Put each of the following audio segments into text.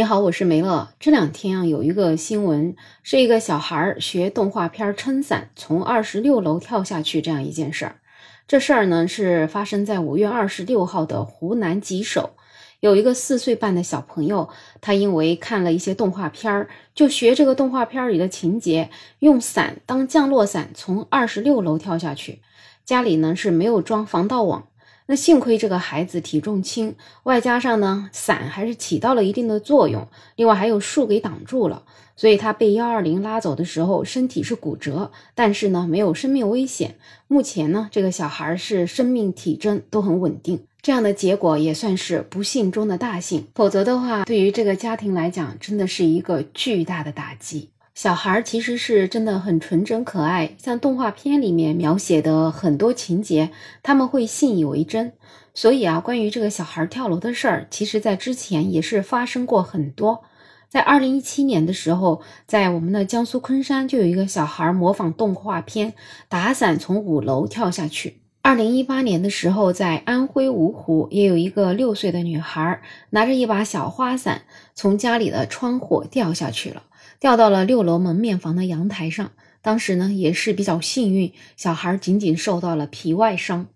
你好，我是梅乐。这两天啊，有一个新闻，是一个小孩学动画片撑伞从二十六楼跳下去这样一件事儿。这事儿呢是发生在五月二十六号的湖南吉首，有一个四岁半的小朋友，他因为看了一些动画片儿，就学这个动画片里的情节，用伞当降落伞从二十六楼跳下去。家里呢是没有装防盗网。那幸亏这个孩子体重轻，外加上呢伞还是起到了一定的作用，另外还有树给挡住了，所以他被幺二零拉走的时候身体是骨折，但是呢没有生命危险。目前呢这个小孩是生命体征都很稳定，这样的结果也算是不幸中的大幸，否则的话对于这个家庭来讲真的是一个巨大的打击。小孩其实是真的很纯真可爱，像动画片里面描写的很多情节，他们会信以为真。所以啊，关于这个小孩跳楼的事儿，其实在之前也是发生过很多。在二零一七年的时候，在我们的江苏昆山就有一个小孩模仿动画片打伞从五楼跳下去。二零一八年的时候，在安徽芜湖也有一个六岁的女孩拿着一把小花伞从家里的窗户掉下去了。掉到了六楼门面房的阳台上，当时呢也是比较幸运，小孩仅仅受到了皮外伤。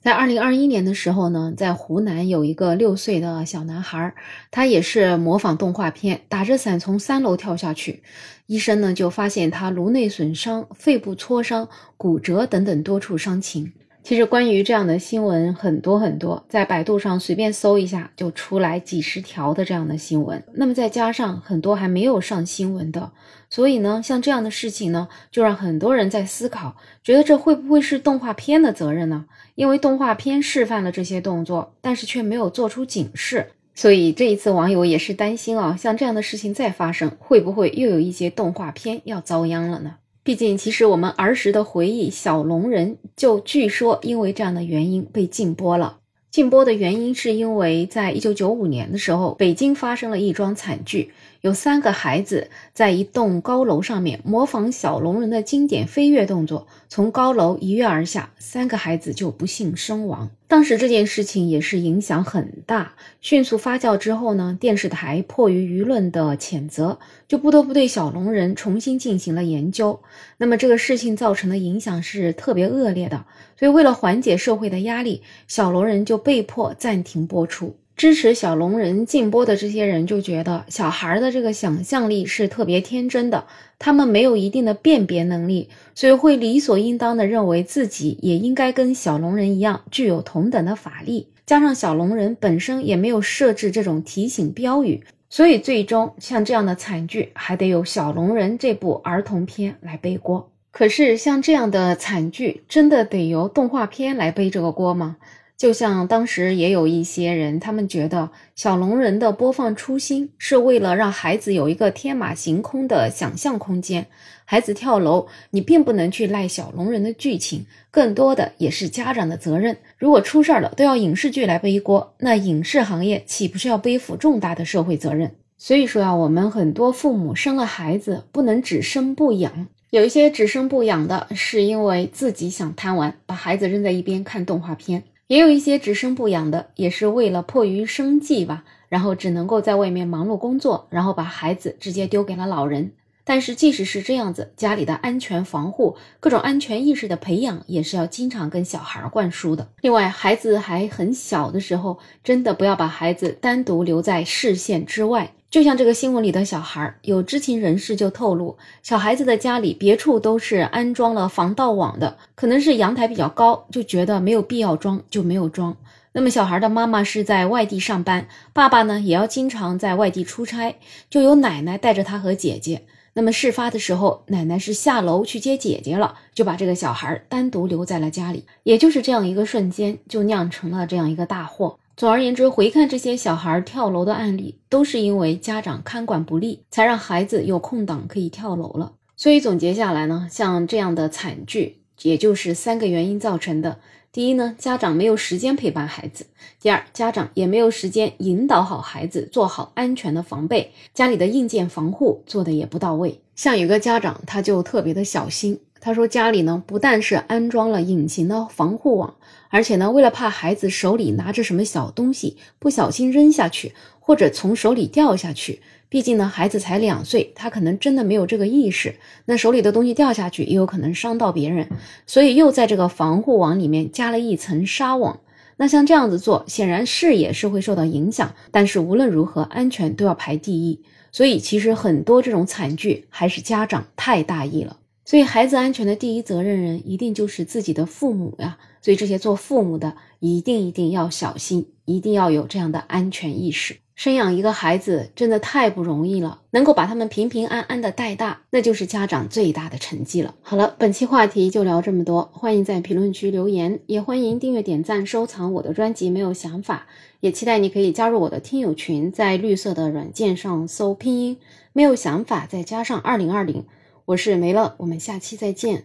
在二零二一年的时候呢，在湖南有一个六岁的小男孩，他也是模仿动画片，打着伞从三楼跳下去，医生呢就发现他颅内损伤、肺部挫伤、骨折等等多处伤情。其实关于这样的新闻很多很多，在百度上随便搜一下就出来几十条的这样的新闻。那么再加上很多还没有上新闻的，所以呢，像这样的事情呢，就让很多人在思考，觉得这会不会是动画片的责任呢？因为动画片示范了这些动作，但是却没有做出警示，所以这一次网友也是担心啊，像这样的事情再发生，会不会又有一些动画片要遭殃了呢？毕竟，其实我们儿时的回忆《小龙人》就据说因为这样的原因被禁播了。禁播的原因是因为在一九九五年的时候，北京发生了一桩惨剧。有三个孩子在一栋高楼上面模仿小龙人的经典飞跃动作，从高楼一跃而下，三个孩子就不幸身亡。当时这件事情也是影响很大，迅速发酵之后呢，电视台迫于舆论的谴责，就不得不对小龙人重新进行了研究。那么这个事情造成的影响是特别恶劣的，所以为了缓解社会的压力，小龙人就被迫暂停播出。支持小龙人禁播的这些人就觉得小孩的这个想象力是特别天真的，他们没有一定的辨别能力，所以会理所应当的认为自己也应该跟小龙人一样具有同等的法力。加上小龙人本身也没有设置这种提醒标语，所以最终像这样的惨剧还得由小龙人这部儿童片来背锅。可是像这样的惨剧，真的得由动画片来背这个锅吗？就像当时也有一些人，他们觉得小龙人的播放初心是为了让孩子有一个天马行空的想象空间。孩子跳楼，你并不能去赖小龙人的剧情，更多的也是家长的责任。如果出事儿了，都要影视剧来背锅，那影视行业岂不是要背负重大的社会责任？所以说啊，我们很多父母生了孩子，不能只生不养。有一些只生不养的，是因为自己想贪玩，把孩子扔在一边看动画片。也有一些只生不养的，也是为了迫于生计吧，然后只能够在外面忙碌工作，然后把孩子直接丢给了老人。但是即使是这样子，家里的安全防护、各种安全意识的培养，也是要经常跟小孩灌输的。另外，孩子还很小的时候，真的不要把孩子单独留在视线之外。就像这个新闻里的小孩，有知情人士就透露，小孩子的家里别处都是安装了防盗网的，可能是阳台比较高，就觉得没有必要装，就没有装。那么小孩的妈妈是在外地上班，爸爸呢也要经常在外地出差，就由奶奶带着他和姐姐。那么事发的时候，奶奶是下楼去接姐姐了，就把这个小孩单独留在了家里。也就是这样一个瞬间，就酿成了这样一个大祸。总而言之，回看这些小孩跳楼的案例，都是因为家长看管不力，才让孩子有空档可以跳楼了。所以总结下来呢，像这样的惨剧，也就是三个原因造成的。第一呢，家长没有时间陪伴孩子；第二，家长也没有时间引导好孩子，做好安全的防备，家里的硬件防护做的也不到位。像有个家长，他就特别的小心。他说家里呢不但是安装了隐形的防护网，而且呢为了怕孩子手里拿着什么小东西不小心扔下去，或者从手里掉下去，毕竟呢孩子才两岁，他可能真的没有这个意识，那手里的东西掉下去也有可能伤到别人，所以又在这个防护网里面加了一层纱网。那像这样子做，显然视野是会受到影响，但是无论如何，安全都要排第一。所以其实很多这种惨剧还是家长太大意了。所以孩子安全的第一责任人一定就是自己的父母呀。所以这些做父母的一定一定要小心，一定要有这样的安全意识。生养一个孩子真的太不容易了，能够把他们平平安安的带大，那就是家长最大的成绩了。好了，本期话题就聊这么多，欢迎在评论区留言，也欢迎订阅、点赞、收藏我的专辑。没有想法，也期待你可以加入我的听友群，在绿色的软件上搜拼音“没有想法”，再加上二零二零。我是梅乐，我们下期再见。